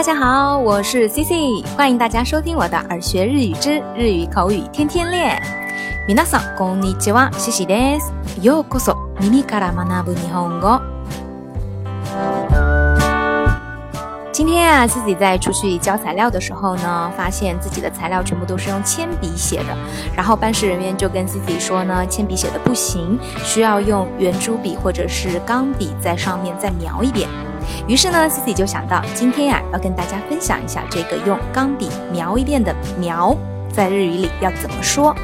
大家好，我是 Cici，欢迎大家收听我的耳学日语之日语口语天天练。ミナさんこんにちは、c i c です。ようこそ、耳から学ぶ日本語。今天啊，自己在出去交材料的时候呢，发现自己的材料全部都是用铅笔写的，然后办事人员就跟 C C 说呢，铅笔写的不行，需要用圆珠笔或者是钢笔在上面再描一遍。于是呢 c i c i 就想到，今天呀，要跟大家分享一下这个用钢笔描一遍的“描”在日语里要怎么说。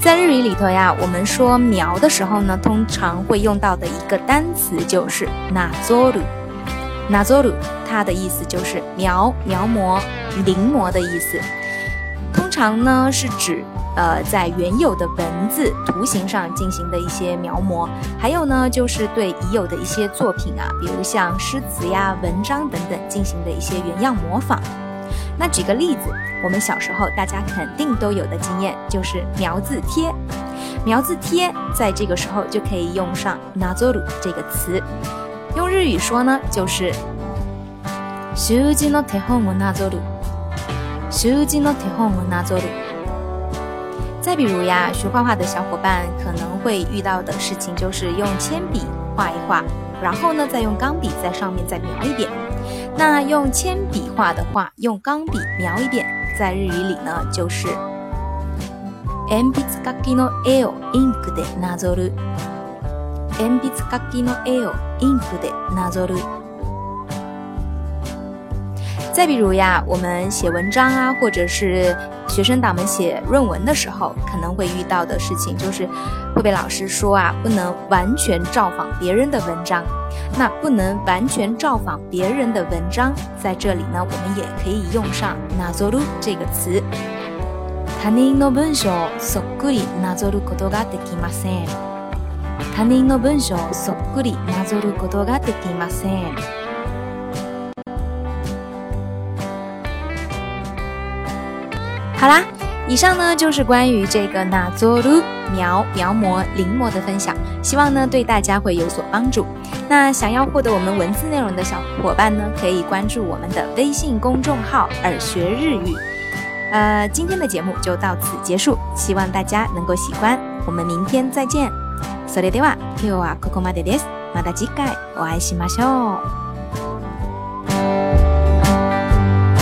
在日语里头呀，我们说“描”的时候呢，通常会用到的一个单词就是 “na zoru”。它的意思就是描、描摹、临摹的意思。通常呢，是指。呃，在原有的文字图形上进行的一些描摹，还有呢，就是对已有的一些作品啊，比如像诗词呀、文章等等进行的一些原样模仿。那举个例子，我们小时候大家肯定都有的经验，就是描字贴。描字贴在这个时候就可以用上“なぞ鲁这个词，用日语说呢，就是“習字の手本をなぞる”。習字の手本をなぞる。再比如呀，学画画的小伙伴可能会遇到的事情就是用铅笔画一画，然后呢再用钢笔在上面再描一遍。那用铅笔画的话，用钢笔描一遍，在日语里呢就是，鉛筆書きの絵をインクでなぞる。鉛筆書きの絵をインクでなぞる。再比如呀，我们写文章啊，或者是学生党们写论文的时候，可能会遇到的事情，就是会被老师说啊，不能完全照仿别人的文章。那不能完全照仿别人的文章，在这里呢，我们也可以用上“なぞる”这个词。他人の文章そっくりなぞることができません。他人の文章そっくりなぞることができません。好啦，以上呢就是关于这个纳佐鲁描描摹临摹的分享，希望呢对大家会有所帮助。那想要获得我们文字内容的小伙伴呢，可以关注我们的微信公众号“耳学日语”。呃，今天的节目就到此结束，希望大家能够喜欢。我们明天再见。それでは今日はここまでです。また次回お会いしましょ。